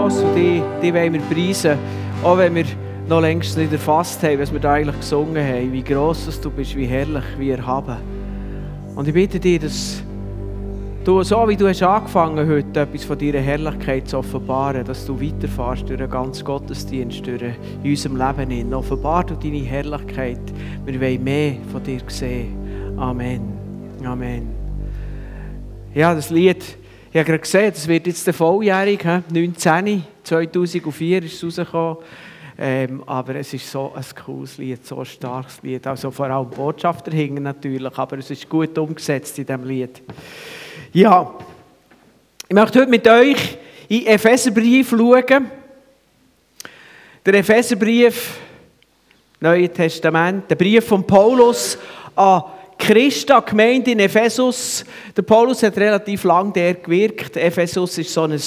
Und die, die wollen wir preisen, auch wenn wir noch längst nicht erfasst haben, was wir da eigentlich gesungen haben. Wie gross du bist, wie herrlich, wie erhaben. Und ich bitte dich, dass du, so wie du hast angefangen heute, etwas von deiner Herrlichkeit zu offenbaren, dass du weiterfährst durch den ganzen Gottesdienst, durch in unserem Leben hin. Offenbar du deine Herrlichkeit. Wir wollen mehr von dir sehen. Amen. Amen. Ja, das Lied, ich habe gerade gesehen, das wird jetzt der volljährig, 19, 2004 ist es rausgekommen. Ähm, aber es ist so ein cooles Lied, so ein starkes Lied. Also vor allem Botschafter hingen natürlich, aber es ist gut umgesetzt in diesem Lied. Ja, ich möchte heute mit euch in Epheserbrief schauen. Der Epheserbrief, Neue Testament, der Brief von Paulus an Christa, Gemeinde in Ephesus. Der Paulus hat relativ lange der gewirkt. Ephesus ist so ein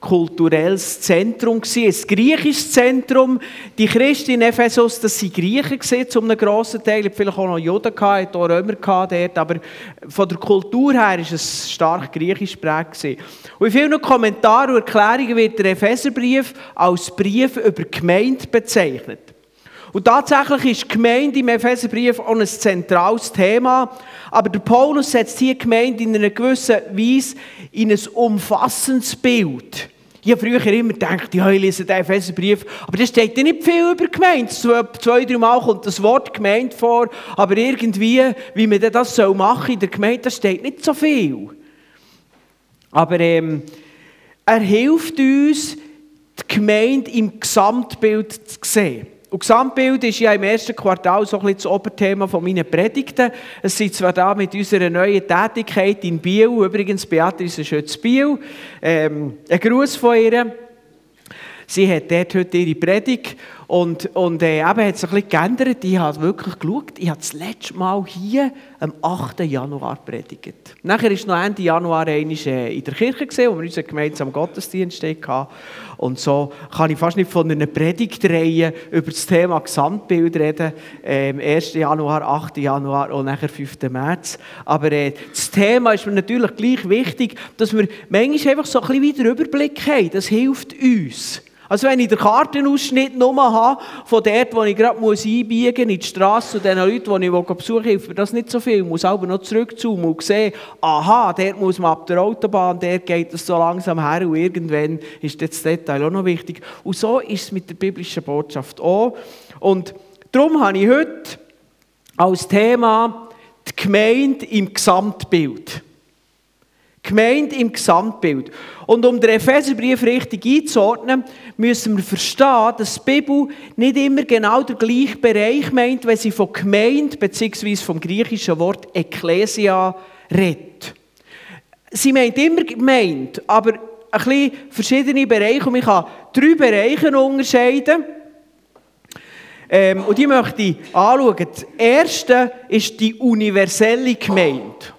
kulturelles Zentrum ein griechisches Zentrum. Die Christen in Ephesus, das sind Griechen gewesen, zu einem grossen Teil. Vielleicht auch noch Juden gehabt, auch Römer dort, aber von der Kultur her ist es stark griechisch geprägt Und in vielen Kommentaren und Erklärungen wird der Epheserbrief als Brief über Gemeinde bezeichnet. Und tatsächlich ist die Gemeinde im Epheserbrief auch ein zentrales Thema. Aber der Paulus setzt hier die Gemeinde in einer gewissen Weise in ein umfassendes Bild. Ich habe früher immer gedacht, ja, ich lese den Epheserbrief, aber da steht ja nicht viel über Gemeinde. Zwei, drei Mal kommt das Wort Gemeinde vor, aber irgendwie, wie man das machen soll in der Gemeinde, da steht nicht so viel. Aber ähm, er hilft uns, die Gemeinde im Gesamtbild zu sehen. Und Gesamtbild ist ja im ersten Quartal so ein bisschen das Oberthema von meinen Predigten. Es sind zwar da mit unserer neuen Tätigkeit in Biel, übrigens Beatrice Schütz-Biel, ähm, ein Gruß von ihr. Sie hat dort heute ihre Predigt und, und äh, eben hat sich ein bisschen geändert. Ich habe wirklich geschaut, ich habe das letzte Mal hier am 8. Januar predigt. Nachher ist noch Ende Januar einmal äh, in der Kirche gesehen, wo wir unseren gemeinsamen Gottesdienst hatten. Und so kann ich fast nicht von einer Predigtreihe über das Thema Gesamtbild reden. Ähm, 1. Januar, 8. Januar und nachher 5. März. Aber äh, das Thema ist mir natürlich gleich wichtig, dass wir manchmal einfach so ein bisschen wieder Überblick haben. Das hilft uns. Also wenn ich den Kartenausschnitt nur habe, von dort, wo ich gerade einbiegen muss, in die Straße, zu den Leuten, die ich besuchen will, hilft mir das nicht so viel. Ich muss aber noch zurückzoomen und sehen, aha, dort muss man ab der Autobahn, dort geht es so langsam her und irgendwann ist das Detail auch noch wichtig. Und so ist es mit der biblischen Botschaft auch. Und darum habe ich heute als Thema die Gemeinde im Gesamtbild. Gemeinde im Gesamtbild. Und um den Epheserbrief richtig einzuordnen, müssen wir verstehen, dass die Bibel nicht immer genau den gleichen Bereich meint, wenn sie von Gemeinde bzw. vom griechischen Wort Ekklesia redet. Sie meint immer Gemeinde, aber ein bisschen verschiedene Bereiche. Und man kann drei Bereiche unterscheiden. Ähm, und die möchte ich anschauen. Das erste ist die universelle Gemeinde.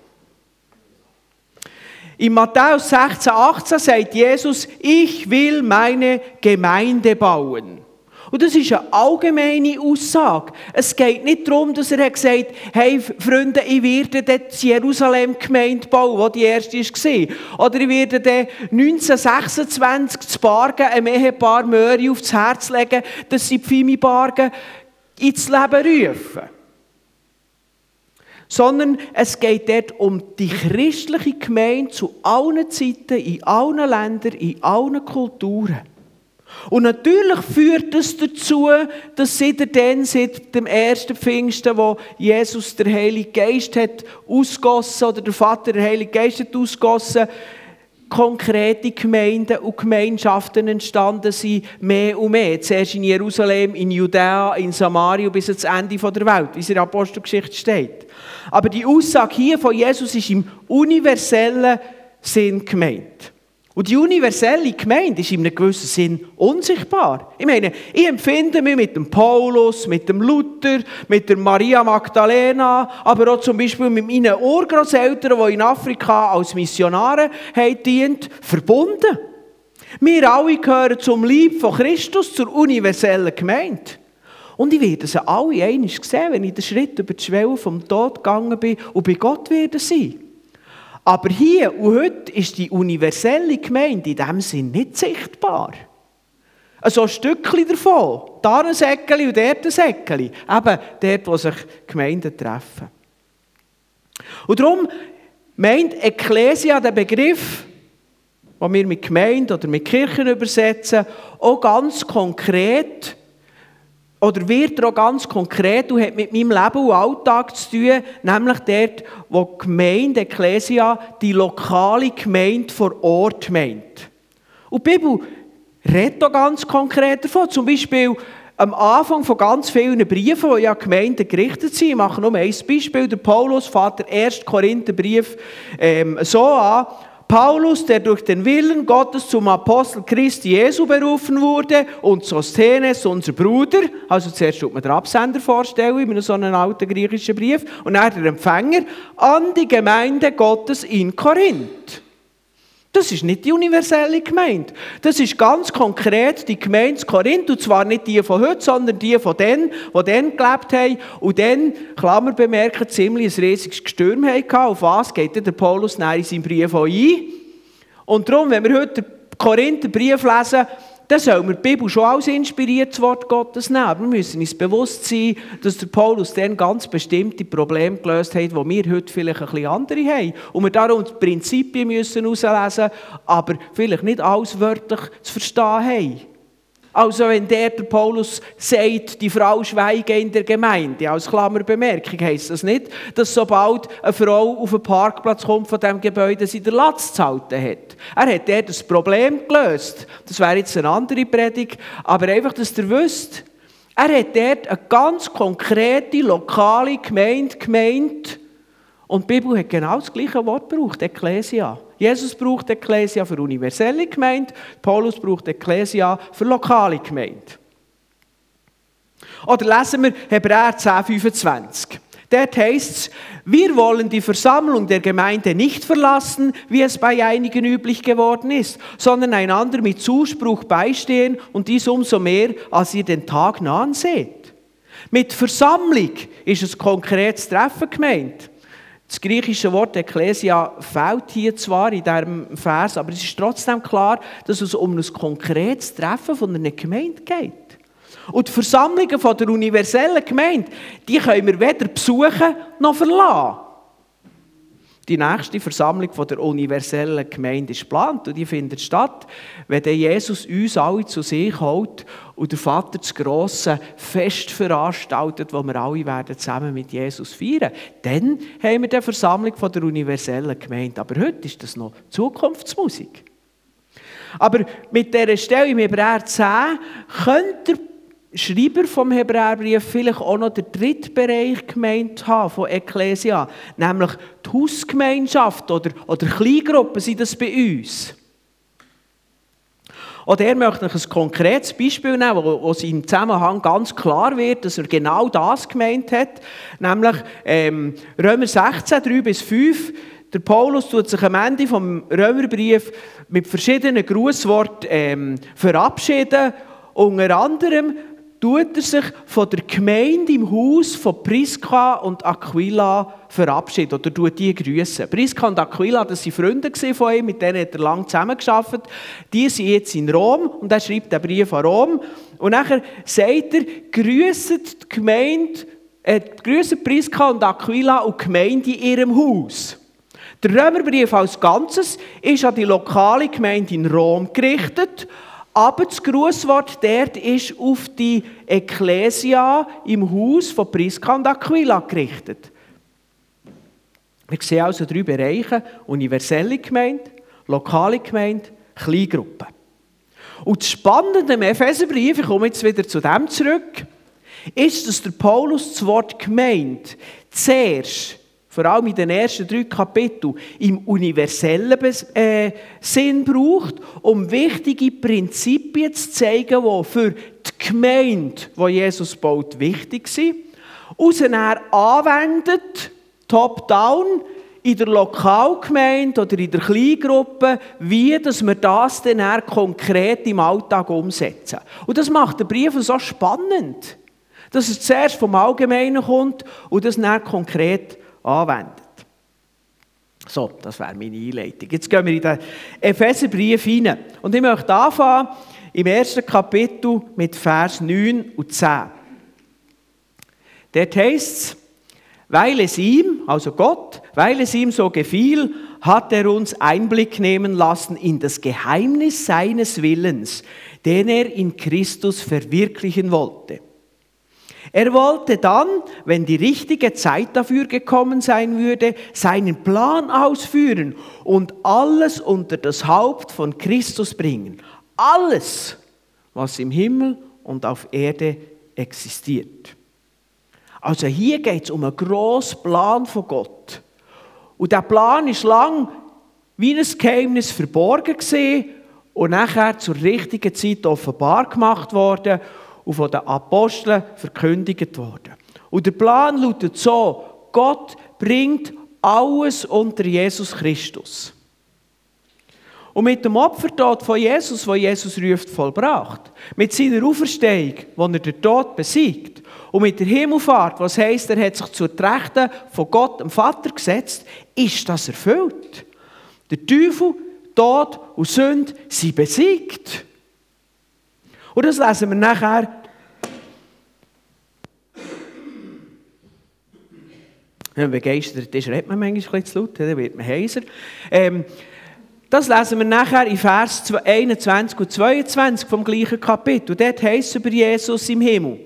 In Matthäus 16, 18 sagt Jesus, ich will meine Gemeinde bauen. Und das ist eine allgemeine Aussage. Es geht nicht darum, dass er gesagt hat, hey Freunde, ich werde dort die Jerusalem-Gemeinde bauen, wo die erste war. Oder ich werde dort 1926 zu Bargen einem Ehepaar Möri aufs Herz legen, dass sie die Fimi Bargen ins Leben rufen sondern es geht dort um die christliche Gemeinde zu allen Zeiten, in allen Ländern, in allen Kulturen. Und natürlich führt das dazu, dass seit dann, seit dem ersten Pfingsten, wo Jesus der Heilige Geist hat ausgossen oder der Vater der Heilige Geist hat ausgossen, konkrete Gemeinden und Gemeinschaften entstanden sind, mehr und mehr. Zuerst in Jerusalem, in Judäa, in Samaria bis ans Ende der Welt, wie es in der Apostelgeschichte steht. Aber die Aussage hier von Jesus ist im universellen Sinn gemeint. Und die universelle Gemeinde ist in einem gewissen Sinn unsichtbar. Ich meine, ich empfinde mich mit dem Paulus, mit dem Luther, mit der Maria Magdalena, aber auch zum Beispiel mit meinen Urgroßeltern, die in Afrika als Missionare haben dient, verbunden. Wir alle gehören zum Lieb von Christus, zur universellen Gemeinde. Und ich werde sie alle einmal sehen, wenn ich den Schritt über die Schwelle vom Tod gegangen bin und bei Gott werde sein. Aber hier und heute ist die universelle Gemeinde in diesem Sinn nicht sichtbar. So ein Stückchen davon. Da ein Säckchen und dort ein Säckchen. Eben dort, wo sich Gemeinden treffen. Und darum meint Ekklesia den Begriff, den wir mit Gemeinde oder mit Kirchen übersetzen, auch ganz konkret oder wird er auch ganz konkret und hat mit meinem Leben und Alltag zu tun, nämlich dort, wo die Gemeinde, Ecclesia, die lokale Gemeinde vor Ort meint. Und die Bibel redet auch ganz konkret davon. Zum Beispiel am Anfang von ganz vielen Briefen, die ja Gemeinden gerichtet sind. Ich mache nur ein Beispiel. Der Paulus fährt den 1. Korintherbrief ähm, so an. Paulus, der durch den Willen Gottes zum Apostel Christi Jesu berufen wurde, und Sosthenes, unser Bruder, also zuerst tut man den Absender vorstellen, in so einem alten griechischen Brief, und dann der Empfänger, an die Gemeinde Gottes in Korinth. Das ist nicht die universelle Gemeinde. Das ist ganz konkret die Gemeinde Korinth. Und zwar nicht die von heute, sondern die von denen, die dann gelebt haben. Und dann, Klammer bemerken, ziemlich ein riesiges Gestürm hatten. Auf was geht der Paulus in seinem Brief ein? Und darum, wenn wir heute den Korintherbrief lesen, dann soll wir die Bibel schon als inspiriertes Wort Gottes nehmen. Wir müssen uns bewusst sein, dass der Paulus dann ganz bestimmte Probleme gelöst hat, die wir heute vielleicht ein bisschen andere haben. Und wir darum die Prinzipien müssen herauslesen, aber vielleicht nicht alles wörtlich zu verstehen haben. Also wenn der, der Paulus sagt, die Frau schweige in der Gemeinde, als Klammerbemerkung, heisst das nicht, dass sobald eine Frau auf den Parkplatz kommt von diesem Gebäude, sie der Latz zu halten hat. Er hat dort das Problem gelöst. Das wäre jetzt eine andere Predigt, aber einfach, dass ihr wisst, er hat dort eine ganz konkrete, lokale Gemeinde gemeint und die Bibel hat genau das gleiche Wort gebraucht, Ecclesia. Jesus braucht Ecclesia für universelle Gemeinde, Paulus braucht Ecclesia für lokale Gemeinde. Oder lesen wir Hebräer 10, 25. Dort heißt es, wir wollen die Versammlung der Gemeinde nicht verlassen, wie es bei einigen üblich geworden ist, sondern einander mit Zuspruch beistehen und dies umso mehr, als ihr den Tag nahen seht. Mit Versammlung ist es konkretes Treffen gemeint. Das griechische Wort Ekklesia fehlt hier zwar in diesem Vers, aber es ist trotzdem klar, dass es um ein konkretes Treffen von einer Gemeinde geht. Und die Versammlungen von der universellen Gemeinde, die können wir weder besuchen noch verlassen. Die nächste Versammlung von der universellen Gemeinde ist geplant und die findet statt, wenn Jesus uns alle zu sich holt und der Vater das grosse Fest veranstaltet, wo wir alle werden zusammen mit Jesus feiern. Dann haben wir die Versammlung von der universellen Gemeinde. Aber heute ist das noch Zukunftsmusik. Aber mit dieser Stelle im Hebräer 10 könnte Schreiber vom Hebräerbrief vielleicht auch noch den dritten Bereich gemeint haben von Ecclesia, nämlich die Hausgemeinschaft oder, oder Kleingruppen sind das bei uns. Oder er möchte ein konkretes Beispiel nehmen, wo, wo im Zusammenhang ganz klar wird, dass er genau das gemeint hat, nämlich ähm, Römer 16, 3 bis 5. Der Paulus tut sich am Ende vom Römerbrief mit verschiedenen Grußworten ähm, verabschieden. Unter anderem tut er sich von der Gemeinde im Haus von Priska und Aquila verabschieden oder tut die grüßen. Priska und Aquila, das waren Freunde von ihm, mit denen hat er lange zusammengearbeitet. Die sind jetzt in Rom und er schreibt den Brief an Rom. Und nachher sagt er, grüßt die Gemeinde, äh, grüßt Priska und Aquila und die Gemeinde in ihrem Haus. Der Römerbrief als Ganzes ist an die lokale Gemeinde in Rom gerichtet aber das Grußwort dort ist auf die Ekklesia im Haus von Priska und Aquila gerichtet. Wir sehen also drei Bereiche: universelle Gemeinde, lokale Gemeinde, Kleingruppe. Und das Spannende im Epheserbrief, ich komme jetzt wieder zu dem zurück, ist, dass der Paulus das Wort Gemeinde zuerst vor allem in den ersten drei Kapiteln, im universellen äh, Sinn braucht, um wichtige Prinzipien zu zeigen, die für die Gemeinde, die Jesus baut, wichtig sind. Er anwendet, top-down, in der Lokalgemeinde oder in der Kleingruppe, wie dass wir das dann konkret im Alltag umsetzen. Und das macht den Brief so spannend, dass es zuerst vom Allgemeinen kommt und das dann konkret anwendet. So, das wäre meine Einleitung. Jetzt gehen wir in den Epheserbrief hinein. Und ich möchte anfangen im ersten Kapitel mit Vers 9 und 10. Dort heißt es, weil es ihm, also Gott, weil es ihm so gefiel, hat er uns Einblick nehmen lassen in das Geheimnis seines Willens, den er in Christus verwirklichen wollte. Er wollte dann, wenn die richtige Zeit dafür gekommen sein würde, seinen Plan ausführen und alles unter das Haupt von Christus bringen. Alles, was im Himmel und auf Erde existiert. Also hier geht es um einen grossen Plan von Gott. Und der Plan ist lang wie ein Geheimnis verborgen gesehen und nachher zur richtigen Zeit offenbar gemacht worden und von den Aposteln verkündigt worden. Und der Plan lautet so, Gott bringt alles unter Jesus Christus. Und mit dem Opfertod von Jesus, wo Jesus ruft, vollbracht, mit seiner Auferstehung, wo er den Tod besiegt, und mit der Himmelfahrt, was heißt, er hat sich zur Rechten von Gott, dem Vater, gesetzt, ist das erfüllt. Der Teufel, Tod und Sünde sind besiegt. Und das lesen wir nachher. Wenn man begeistert ist, redet man manchmal bisschen zu laut, dann wird man heiser. Ähm, das lesen wir nachher in Vers 21 und 22 vom gleichen Kapitel. Dort heißt es über Jesus im Himmel.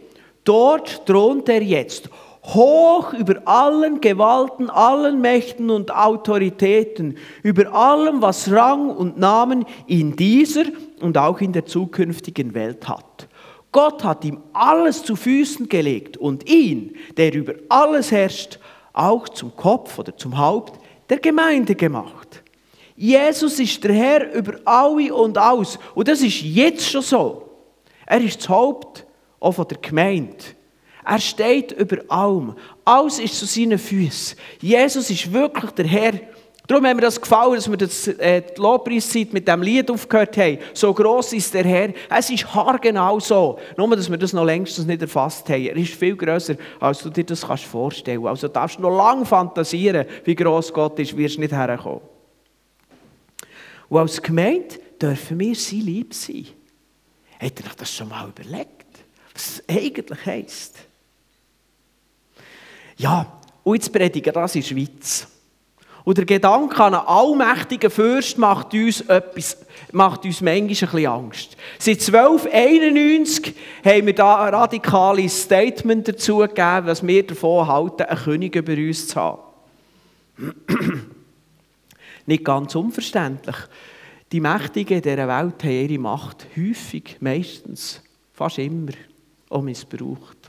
Dort thront er jetzt, hoch über allen Gewalten, allen Mächten und Autoritäten, über allem, was Rang und Namen in dieser und auch in der zukünftigen Welt hat. Gott hat ihm alles zu Füßen gelegt und ihn, der über alles herrscht, auch zum Kopf oder zum Haupt der Gemeinde gemacht. Jesus ist der Herr über alle und alles. Und das ist jetzt schon so. Er ist das Haupt auch von der Gemeinde. Er steht über allem. Alles ist zu seinen Füßen. Jesus ist wirklich der Herr. Darum haben wir das gefallen, dass wir das, äh, die Lobpreiszeit mit dem Lied aufgehört haben. So groß ist der Herr. Es ist haargenau so. Nur, dass wir das noch längstens nicht erfasst haben. Er ist viel grösser, als du dir das kannst vorstellen Also darfst du noch lange fantasieren, wie groß Gott ist, wirst du nicht herkommen. Und als Gemeinde dürfen wir sein Lieb sein. Hat er das schon mal überlegt? was es eigentlich heisst. Ja, und jetzt predigen das der Schweiz. Und der Gedanke an einen allmächtigen Fürst macht uns, etwas, macht uns manchmal ein bisschen Angst. Seit 1291 haben wir da ein radikales Statement dazu gegeben, was wir davon halten, einen König über uns zu haben. Nicht ganz unverständlich. Die Mächtigen dieser Welt haben ihre Macht häufig, meistens, fast immer auch missbraucht.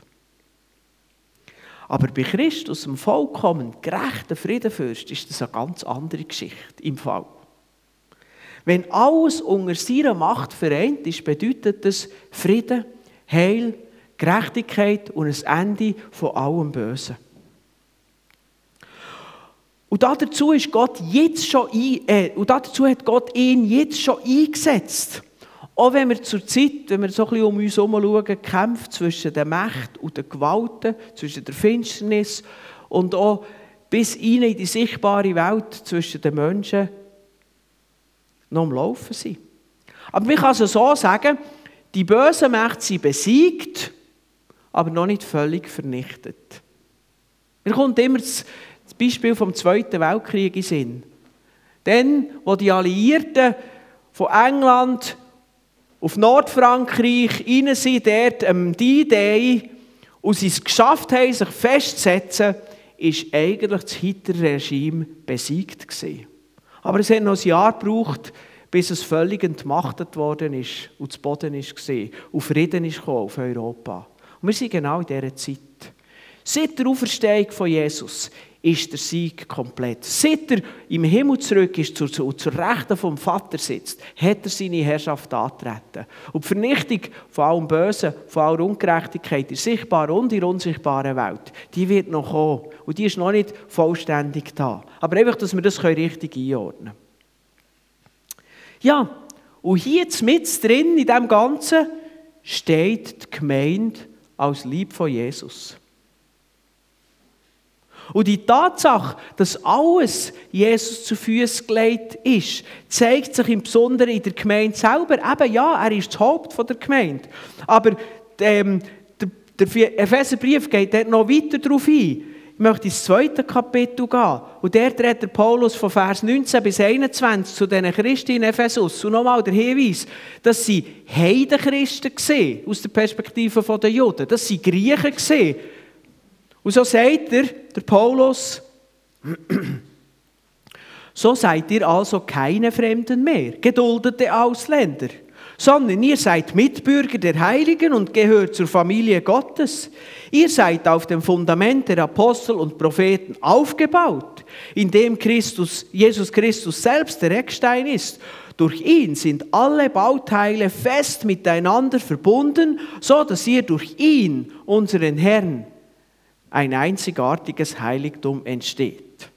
Aber bei Christus, dem vollkommen gerechten Friedenfürst, ist das eine ganz andere Geschichte im Fall. Wenn alles unter seiner Macht vereint ist, bedeutet das Frieden, Heil, Gerechtigkeit und ein Ende von allem Bösen. Und dazu ist Gott jetzt schon ein, äh, und dazu hat Gott ihn jetzt schon eingesetzt. Auch wenn wir zur Zeit, wenn wir so ein bisschen um uns herum schauen, kämpft zwischen der Macht und der Gewalten, zwischen der Finsternis und auch bis in die sichtbare Welt zwischen den Menschen noch am Laufen sind. Aber man kann es so sagen, die bösen Mächte sind besiegt, aber noch nicht völlig vernichtet. Mir kommt immer das Beispiel vom Zweiten Weltkrieg in Sinn. Dann, wo die Alliierten von England auf Nordfrankreich rein sind, dort am D-Day, und sie es geschafft haben, sich festzusetzen, ist eigentlich das Hitler-Regime besiegt gewesen. Aber es hat noch ein Jahr gebraucht, bis es völlig entmachtet worden ist und zu Boden ist gesehen und Frieden ist gekommen auf Europa. Und wir sind genau in dieser Zeit. Seit der Auferstehung von Jesus ist der Sieg komplett. Seit er im Himmel zurück ist und zur, zur Rechten vom Vater sitzt, hat er seine Herrschaft antreten. Und die Vernichtung von allem Bösen, von aller Ungerechtigkeit in sichtbaren und in der unsichtbaren Welt, die wird noch kommen. Und die ist noch nicht vollständig da. Aber einfach, dass wir das richtig einordnen können. Ja, und hier mit drin in dem Ganzen steht die Gemeinde als Lieb von Jesus. Und die Tatsache, dass alles Jesus zu Füßen gelegt ist, zeigt sich im Besonderen in der Gemeinde selber. Eben ja, er ist das Haupt der Gemeinde. Aber ähm, der, der Epheserbrief geht dort noch weiter darauf ein. Ich möchte ins zweite Kapitel gehen. Und dort redet Paulus von Vers 19 bis 21 zu diesen Christen in Ephesus. Und nochmal der Hinweis, dass sie Heidenchristen waren, aus der Perspektive der Juden. Das sie Griechen waren. Und so sagt er, der Paulus, so seid ihr also keine Fremden mehr, geduldete Ausländer sondern ihr seid Mitbürger der Heiligen und gehört zur Familie Gottes. Ihr seid auf dem Fundament der Apostel und Propheten aufgebaut, in dem Christus, Jesus Christus selbst der Eckstein ist. Durch ihn sind alle Bauteile fest miteinander verbunden, so dass ihr durch ihn, unseren Herrn, ein einzigartiges Heiligtum entsteht.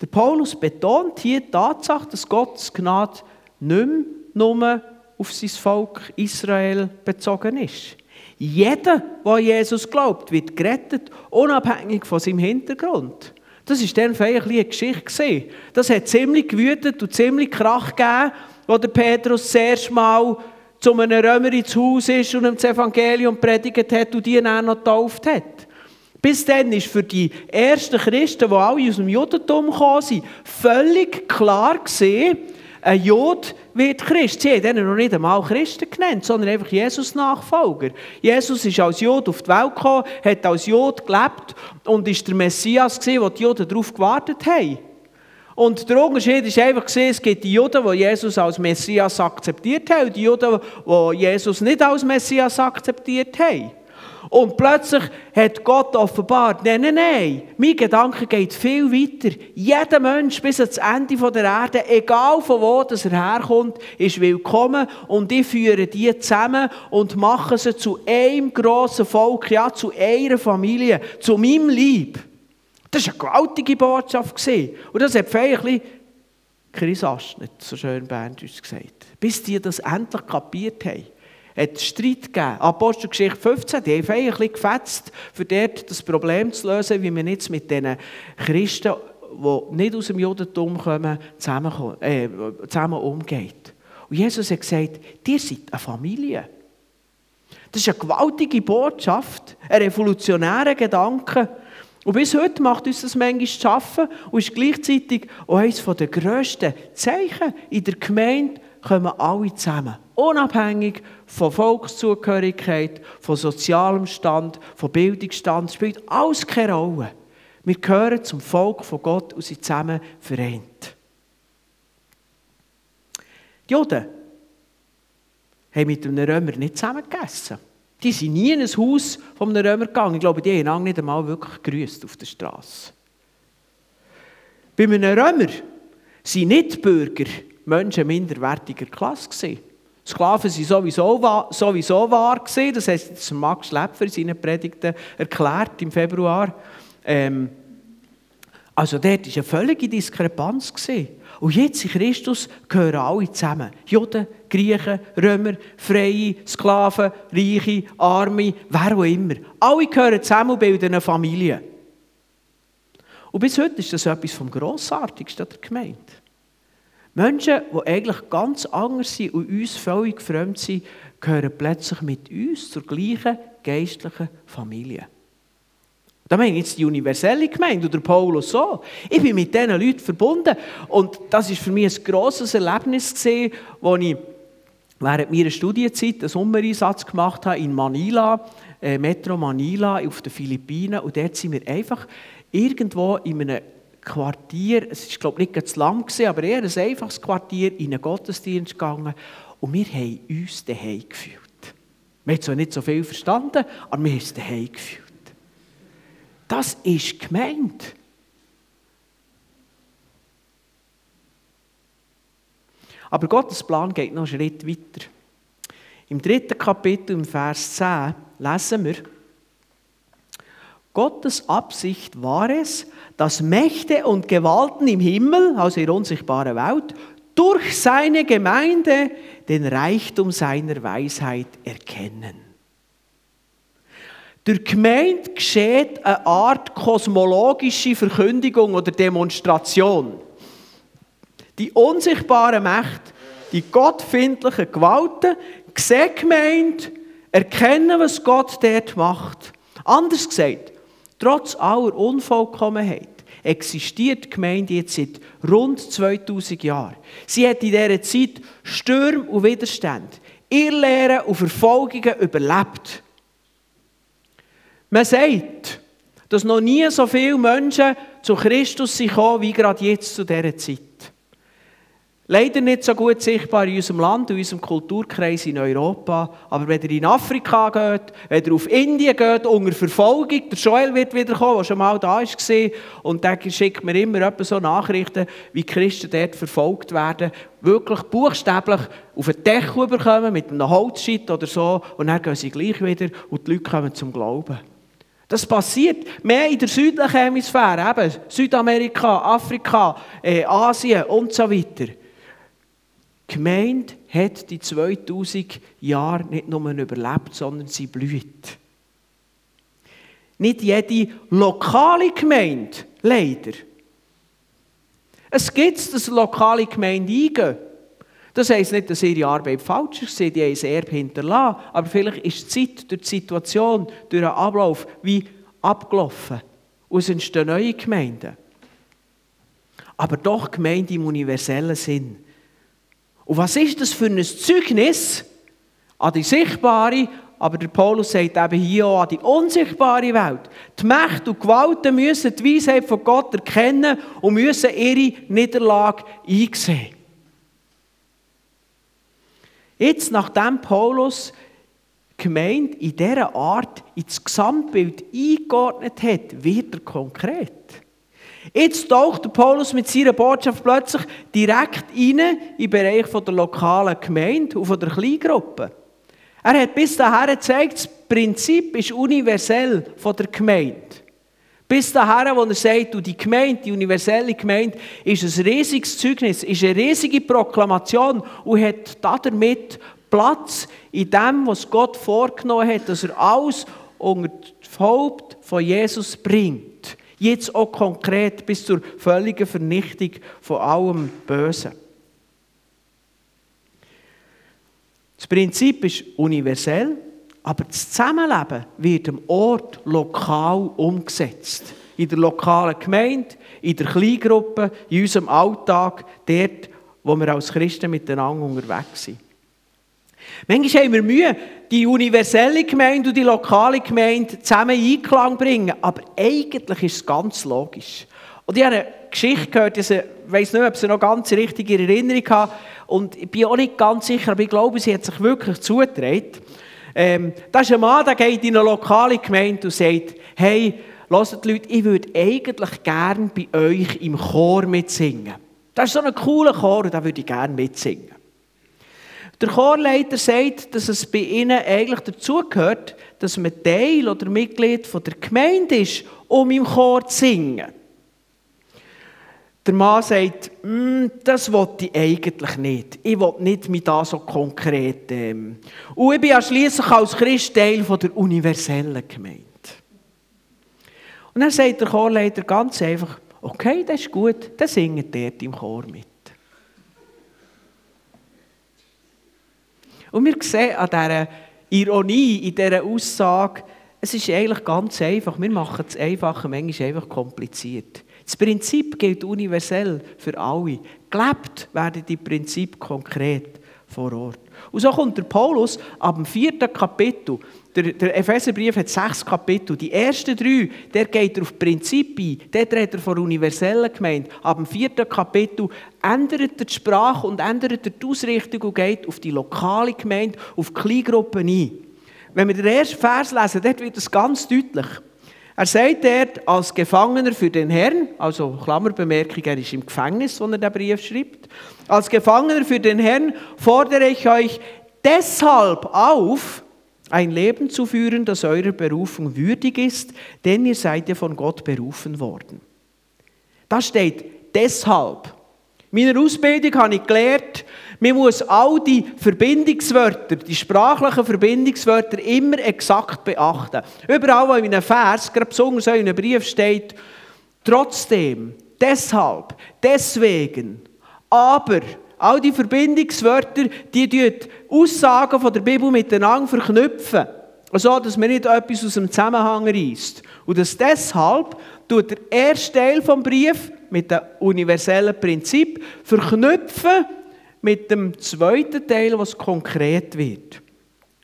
Der Paulus betont hier die Tatsache, dass Gottes Gnade nicht mehr nur auf sein Volk Israel bezogen ist. Jeder, der Jesus glaubt, wird gerettet, unabhängig von seinem Hintergrund. Das war dann vielleicht eine Geschichte. Das hat ziemlich gewütet und ziemlich Krach gegeben, der Petrus das erste Mal zu einem Römer ins Haus ist und ihm das Evangelium predigt hat und die dann noch getauft hat. Bis dann ist für die ersten Christen, die alle aus dem Judentum gekommen sind, völlig klar gesehen, ein Jod wird Christ. Sie haben ihn noch nicht einmal Christen genannt, sondern einfach Jesus-Nachfolger. Jesus ist als Jod auf die Welt gekommen, hat als Jod gelebt und ist der Messias gewesen, wo die Juden darauf gewartet haben. Und der Unterschied ist einfach es gibt die Juden, die Jesus als Messias akzeptiert haben und die Juden, die Jesus nicht als Messias akzeptiert haben. Und plötzlich hat Gott offenbart, nein, nein, nein, mein Gedanke geht viel weiter. Jeder Mensch bis ans Ende der Erde, egal von wo er herkommt, ist willkommen und ich führe die zusammen und mache sie zu einem grossen Volk, ja, zu einer Familie, zu meinem Lieb. Das war eine gewaltige Botschaft. Und das hat vielleicht Chris Aschnitt, so schön Berndeutsch gesagt, bis die das endlich kapiert haben hat Streit gegeben. Apostelgeschichte 15, die haben ein gefetzt, für dort das Problem zu lösen, wie man jetzt mit diesen Christen, die nicht aus dem Judentum kommen, äh, zusammen umgeht. Und Jesus hat gesagt, ihr seid eine Familie. Das ist eine gewaltige Botschaft, ein revolutionärer Gedanke. Und bis heute macht uns das manchmal zu schaffen und ist gleichzeitig auch eines der grössten Zeichen in der Gemeinde, kommen alle zusammen. Unabhängig von Volkszugehörigkeit, von sozialem Stand, von Bildungsstand, spielt alles keine Rolle. Wir gehören zum Volk von Gott und sind zusammen vereint. Die Juden haben mit einem Römer nicht zusammen gegessen. Die sind nie in ein Haus von einem Römer gegangen. Ich glaube, die haben nicht einmal wirklich gegrüßt auf der Straße. Bei einem Römer sind nicht Bürger Menschen minderwertiger Klasse. Sklaven waren sowieso, sowieso wahr. Das hat Max Lepfer in seinen Predigten erklärt im Februar. Ähm, also dort war eine völlige Diskrepanz. Gewesen. Und jetzt in Christus gehören alle zusammen. Juden, Griechen, Römer, Freie, Sklaven, Reiche, Arme, wer auch immer. Alle gehören zusammen und bilden eine Familie. Und bis heute ist das etwas vom Grossartigsten der Gemeinde. Menschen, die eigentlich ganz anders sind und uns völlig fremd sind, gehören plötzlich mit uns zur gleichen geistlichen Familie. Da meine ich jetzt die universelle Gemeinde oder Paulus so. Ich bin mit diesen Leuten verbunden und das ist für mich ein grosses Erlebnis gewesen, wo ich während meiner Studienzeit einen Sommereinsatz gemacht habe in Manila, äh, Metro Manila auf den Philippinen und dort sind wir einfach irgendwo in einem Quartier, es war glaube ich nicht zu lang, aber eher ein einfaches Quartier, in einen Gottesdienst gegangen und wir haben uns daheim gefühlt. Wir haben zwar nicht so viel verstanden, aber wir haben uns daheim gefühlt. Das ist gemeint. Aber Gottes Plan geht noch einen Schritt weiter. Im dritten Kapitel, im Vers 10, lesen wir, Gottes Absicht war es, dass Mächte und Gewalten im Himmel, also in der unsichtbaren Welt, durch seine Gemeinde den Reichtum seiner Weisheit erkennen. Durch Gemeinde geschieht eine Art kosmologische Verkündigung oder Demonstration. Die unsichtbaren Mächte, die gottfindlichen Gewalten, sehen Gemeinde, erkennen, was Gott dort macht. Anders gesagt, trotz aller Unvollkommenheit existiert die Gemeinde jetzt seit rund 2000 Jahren. Sie hat in dieser Zeit Stürme und Widerstände, Irrlehren und Verfolgungen überlebt. Man sagt, dass noch nie so viele Menschen zu Christus sind wie gerade jetzt zu dieser Zeit. Leider nicht so gut sichtbar in unserem Land, in unserem Kulturkreis in Europa. Aber wenn ihr in Afrika geht, wenn ihr auf Indien geht, unter Verfolgung, der Joel wird wiederkommen, der schon mal da war. Und der schickt mir immer so Nachrichten, wie Christen dort verfolgt werden. Wirklich buchstäblich auf den Deckel bekommen mit einem Holzscheit oder so. Und dann gehen sie gleich wieder und die Leute kommen zum Glauben. Das passiert mehr in der südlichen Hemisphäre, eben Südamerika, Afrika, äh, Asien und so weiter. Die Gemeinde hat die 2000 Jahre nicht nur überlebt, sondern sie blüht. Nicht jede lokale Gemeinde, leider. Es gibt dass lokale Gemeinde eingehen. Das heisst nicht, dass ihre Arbeit falsch ist, die haben ein Erbe hinterlassen, aber vielleicht ist die Zeit durch die Situation, durch den Ablauf wie abgelaufen. Und es entstehen neue Gemeinden. Aber doch Gemeinde im universellen Sinn. Und was ist das für ein Zeugnis an die sichtbare, aber der Paulus sagt eben hier auch an die unsichtbare Welt. Die Mächte und Gewalten müssen die Weisheit von Gott erkennen und müssen ihre Niederlage einsehen. Jetzt, nachdem Paulus Gemeinde in dieser Art ins Gesamtbild eingeordnet hat, wird er konkret. Jetzt taucht Paulus mit seiner Botschaft plötzlich direkt rein in den Bereich der lokalen Gemeinde und der Kleingruppe. Er hat bis dahin gezeigt, das Prinzip ist universell von der Gemeinde. Bis dahin, wo er sagt, du, die Gemeinde, die universelle Gemeinde, ist ein riesiges Zeugnis, ist eine riesige Proklamation und hat damit Platz in dem, was Gott vorgenommen hat, dass er alles unter das Haupt von Jesus bringt. Jetzt auch konkret bis zur völligen Vernichtung von allem Bösen. Das Prinzip ist universell, aber das Zusammenleben wird am Ort lokal umgesetzt. In der lokalen Gemeinde, in der Kleingruppe, in unserem Alltag, dort, wo wir als Christen miteinander unterwegs sind. Manchmal haben wir Mühe, die universelle Gemeinde und die lokale Gemeinde zusammen in Einklang zu bringen. Aber eigentlich ist es ganz logisch. Und ich habe eine Geschichte gehört, ich weiß nicht, ob sie noch ganz richtig in Erinnerung habe. Und ich bin auch nicht ganz sicher, aber ich glaube, sie hat sich wirklich zugetragen. Ähm, da ist ein Mann, der geht in eine lokale Gemeinde und sagt, hey, hört Leute, ich würde eigentlich gerne bei euch im Chor mitsingen. Das ist so ein cooler Chor und da würde ich gerne mitsingen. Der Chorleiter sagt, dass es bei ihnen eigentlich dazugehört, dass man Teil oder Mitglied von der Gemeinde ist, um im Chor zu singen. Der Mann sagt, mm, das wollte ich eigentlich nicht. Ich will nicht mit da so konkret. Ähm. Und ich bin ja schliesslich als Christ Teil von der universellen Gemeinde. Und dann sagt der Chorleiter ganz einfach, okay, das ist gut, dann singt dort im Chor mit. Und wir sehen an dieser Ironie, in dieser Aussage, es ist eigentlich ganz einfach. Wir machen es einfach, manchmal einfach kompliziert. Das Prinzip gilt universell für alle. Gelebt werden die Prinzip konkret vor Ort. Und so kommt der Paulus ab dem vierten Kapitel. Der, der Epheserbrief hat sechs Kapitel. Die ersten drei, der geht auf Prinzip ein. Dort redet er von universellen Gemeinde. Ab dem vierten Kapitel ändert er die Sprache und ändert er die Ausrichtung und geht auf die lokale Gemeinde, auf die Kleingruppen ein. Wenn wir den ersten Vers lesen, dort wird es ganz deutlich. Er sagt dort, als Gefangener für den Herrn, also Klammerbemerkung, er ist im Gefängnis, wo er den Brief schreibt, als Gefangener für den Herrn fordere ich euch deshalb auf, ein Leben zu führen, das eurer Berufung würdig ist, denn ihr seid ja von Gott berufen worden. Da steht deshalb. In meiner Ausbildung habe ich gelernt, Man muss all die Verbindungswörter, die sprachlichen Verbindungswörter immer exakt beachten. Überall, wo in einem Vers, gerade besonders in einem Brief steht, trotzdem, deshalb, deswegen, aber, all die Verbindungswörter, die die Aussagen von der Bibel miteinander verknüpfen, so dass man nicht etwas aus dem Zusammenhang reißt. Und dass deshalb tut der erste Teil des Briefs mit dem universellen Prinzip verknüpfen mit dem zweiten Teil, was konkret wird.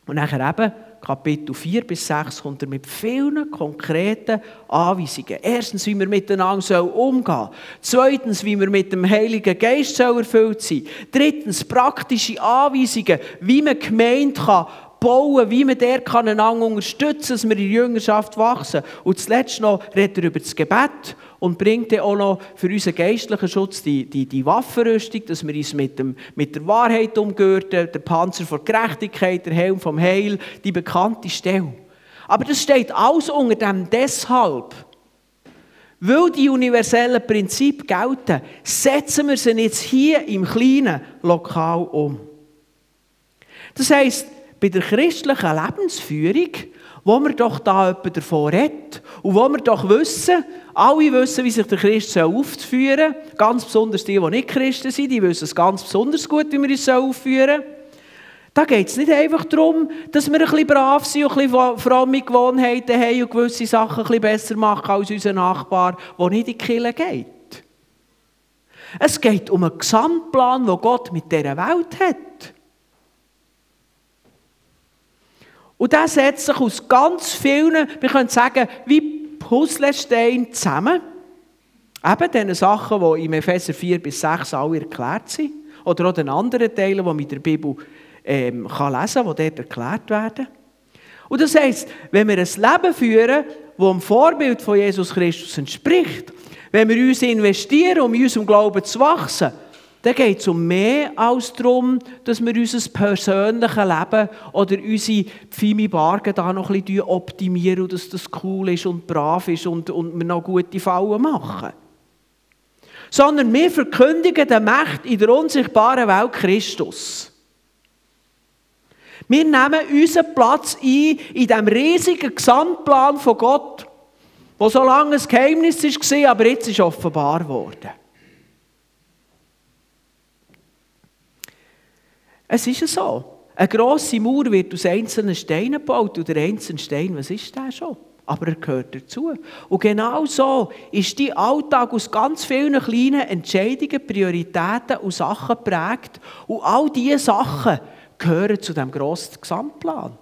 Und nachher eben Kapitel 4 bis 6 kommt er mit vielen konkreten Anweisungen. Erstens, wie wir miteinander umgehen sollen. Zweitens, wie wir mit dem Heiligen Geist erfüllt sein Drittens, praktische Anweisungen, wie man Gemeinde kann bauen, wie der kann einander unterstützen dass wir in der Jüngerschaft wachsen. Und zuletzt noch redet er über das Gebet und bringt dann auch noch für unseren geistlichen Schutz die, die, die Waffenrüstung, dass wir uns mit, dem, mit der Wahrheit umgürten, der Panzer vor Gerechtigkeit, der Helm vom Heil, die bekannte Stelle. Aber das steht alles unter dem deshalb. Weil die universellen Prinzipien gelten, setzen wir sie jetzt hier im kleinen Lokal um. Das heisst, bei der christlichen Lebensführung, wo wir doch da davon reden und wo wir doch wissen, alle wissen, wie sich der Christ aufführen soll, ganz besonders die, die nicht Christen sind, die wissen es ganz besonders gut, wie wir uns aufführen sollen. Da geht es nicht einfach darum, dass wir ein bisschen brav sind und ein bisschen fromme Gewohnheiten haben und gewisse Sachen ein bisschen besser machen als unser Nachbar, der nicht in die Kirche geht. Es geht um einen Gesamtplan, den Gott mit dieser Welt hat. Und der setzt sich aus ganz vielen, wir können sagen, wie Puzzlesteine zusammen. Eben diesen Sachen, die im Epheser 4 bis 6 alle erklärt sind. Oder auch den anderen Teilen, die man in der Bibel ähm, kann lesen kann, die dort erklärt werden. Und das heisst, wenn wir ein Leben führen, das dem Vorbild von Jesus Christus entspricht, wenn wir uns investieren, um in unserem Glauben zu wachsen, dann geht es um mehr als darum, dass wir unser persönliches Leben oder unsere Pfimi-Bargen da noch ein bisschen optimieren dass das cool ist und brav ist und, und wir noch gute Fallen machen. Sondern wir verkündigen den Macht in der unsichtbaren Welt Christus. Wir nehmen unseren Platz ein in diesem riesigen Gesamtplan von Gott, der so lange ein Geheimnis war, aber jetzt ist offenbar geworden. Es ist so. Eine grosse Mauer wird aus einzelnen Steinen gebaut und der einzelne Stein, was ist der schon? Aber er gehört dazu. Und genau so ist dein Alltag aus ganz vielen kleinen Entscheidungen, Prioritäten und Sachen geprägt. Und all diese Sachen gehören zu dem grossen Gesamtplan.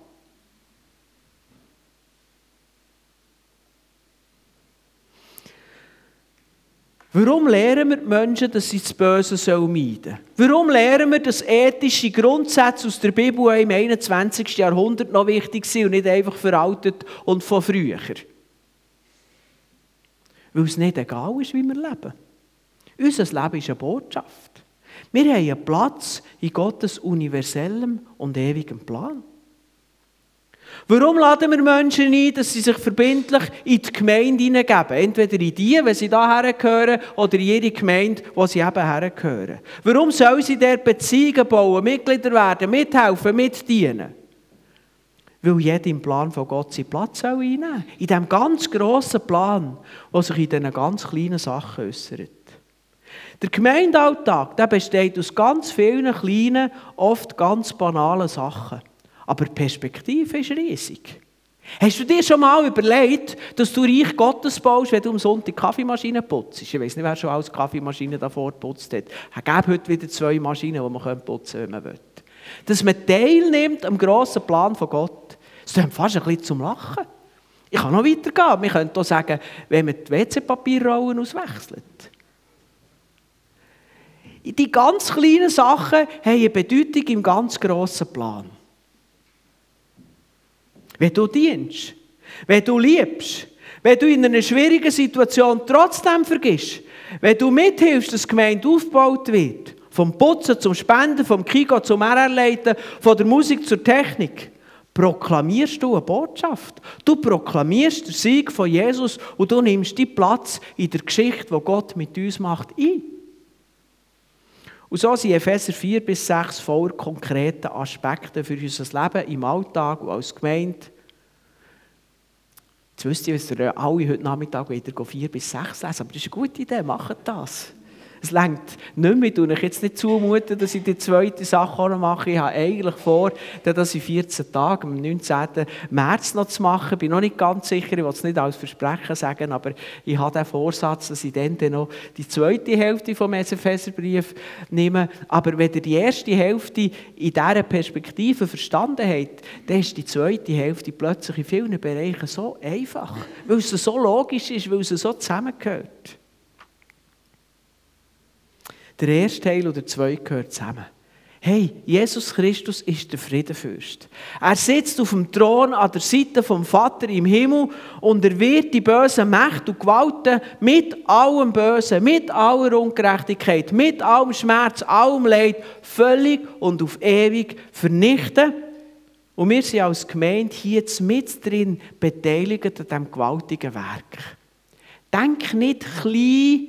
Warum lehren wir die Menschen, dass sie das Böse meiden sollen? Warum lehren wir, dass ethische Grundsätze aus der Bibel im 21. Jahrhundert noch wichtig sind und nicht einfach veraltet und von früher? Weil es nicht egal ist, wie wir leben. Unser Leben ist eine Botschaft. Wir haben einen Platz in Gottes universellem und ewigem Plan. Warum laden wir Menschen ein, dass sie sich verbindlich in die Gemeinde hineingeben? Entweder in die, wenn sie hierher gehören, oder in ihre Gemeinde, wo sie eben hergehören. Warum sollen sie dort Beziehungen bauen, Mitglieder werden, mithelfen, mitdienen? Weil jeder im Plan von Gott seinen Platz einnehmen soll. In diesem ganz grossen Plan, der sich in diesen ganz kleinen Sachen äußert. Der Gemeindealltag der besteht aus ganz vielen kleinen, oft ganz banalen Sachen. Aber die Perspektive ist riesig. Hast du dir schon mal überlegt, dass du Reich Gottes baust, wenn du am Sonntag Kaffeemaschine putzt? Ich weiß nicht, wer schon alles Kaffeemaschinen davor geputzt hat. Es gibt heute wieder zwei Maschinen, die man putzen kann, wenn man will. Dass man teilnimmt am grossen Plan von Gott. Das ist fast ein bisschen zum Lachen. Ich kann noch weitergehen. Wir können auch sagen, wenn man die WC-Papierrollen auswechselt. Die ganz kleinen Sachen haben eine Bedeutung im ganz grossen Plan. Wenn du dienst, wenn du liebst, wenn du in einer schwierigen Situation trotzdem vergisst, wenn du mithilfst, dass die Gemeinde aufgebaut wird, vom Putzen zum Spenden, vom Kiko zum RR-Leiten, von der Musik zur Technik, proklamierst du eine Botschaft. Du proklamierst den Sieg von Jesus und du nimmst die Platz in der Geschichte, wo Gott mit uns macht, ein. Und so sind Epheser 4 bis 6 voller konkreter Aspekte für unser Leben im Alltag und als Gemeinde. Jetzt wisst ihr, dass ihr alle heute Nachmittag wieder 4 bis 6 lesen, aber das ist eine gute Idee, macht das. Es längt nicht mehr. Ich tue jetzt nicht zumuten, dass ich die zweite Sache auch noch mache. Ich habe eigentlich vor, das in 14 Tagen, am 19. März noch zu machen. Ich bin noch nicht ganz sicher, ich will es nicht als Versprechen sagen, aber ich habe den Vorsatz, dass ich dann, noch die zweite Hälfte vom Epheserbrief nehme. Aber wenn ihr die erste Hälfte in dieser Perspektive verstanden habt, dann ist die zweite Hälfte plötzlich in vielen Bereichen so einfach, weil es so logisch ist, weil es so zusammengehört. Der erste Teil oder der zweite gehört zusammen. Hey, Jesus Christus ist der Friedenfürst. Er sitzt auf dem Thron an der Seite vom Vater im Himmel und er wird die bösen Mächte und Gewalten mit allem Bösen, mit aller Ungerechtigkeit, mit allem Schmerz, allem Leid völlig und auf ewig vernichten. Und wir sind als Gemeinde hier mit drin beteiligt an diesem gewaltigen Werk. Denk nicht klein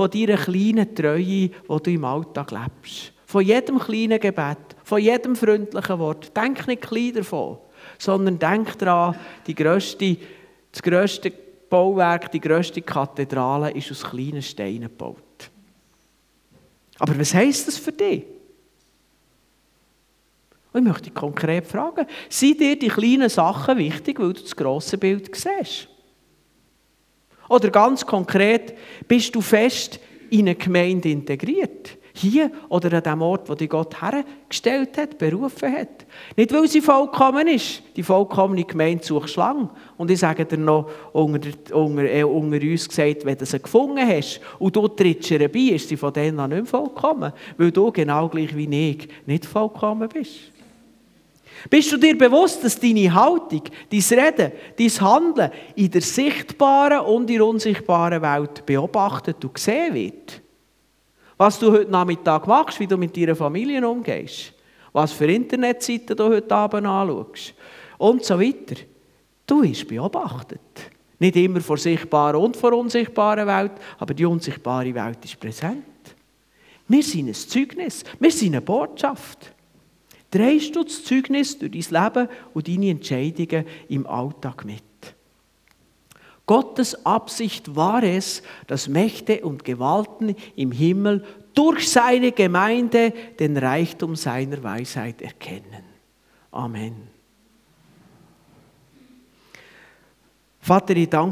von deiner kleinen Treue, die du im Alltag lebst. Von jedem kleinen Gebet, von jedem freundlichen Wort. Denk nicht klein davon, sondern denk daran, die grösste, das grösste Bauwerk, die grösste Kathedrale ist aus kleinen Steinen gebaut. Aber was heisst das für dich? Und ich möchte dich konkret fragen, sind dir die kleinen Sachen wichtig, weil du das grosse Bild siehst? Oder ganz konkret, bist du fest in eine Gemeinde integriert? Hier oder an dem Ort, wo dich Gott hergestellt hat, berufen hat. Nicht, weil sie vollkommen ist. Die vollkommene Gemeinde sucht lang. Und ich sage dir noch, unter, unter, äh, unter uns gesagt, wenn du sie gefunden hast und du trittst ihr bei, ist sie von denen noch nicht vollkommen. Weil du genau gleich wie ich nicht vollkommen bist. Bist du dir bewusst, dass deine Haltung, dein Reden, dein Handeln in der sichtbaren und in der unsichtbaren Welt beobachtet und gesehen wird? Was du heute Nachmittag machst, wie du mit deiner Familie umgehst, was für Internetseiten du heute Abend anschaust und so weiter. Du bist beobachtet. Nicht immer vor sichtbaren und vor unsichtbaren Welt, aber die unsichtbare Welt ist präsent. Wir sind ein Zeugnis, wir sind eine Botschaft. Drehst du das Zeugnis durch dein Leben und deine Entscheidungen im Alltag mit? Gottes Absicht war es, dass Mächte und Gewalten im Himmel durch seine Gemeinde den Reichtum seiner Weisheit erkennen. Amen. Vater, ich danke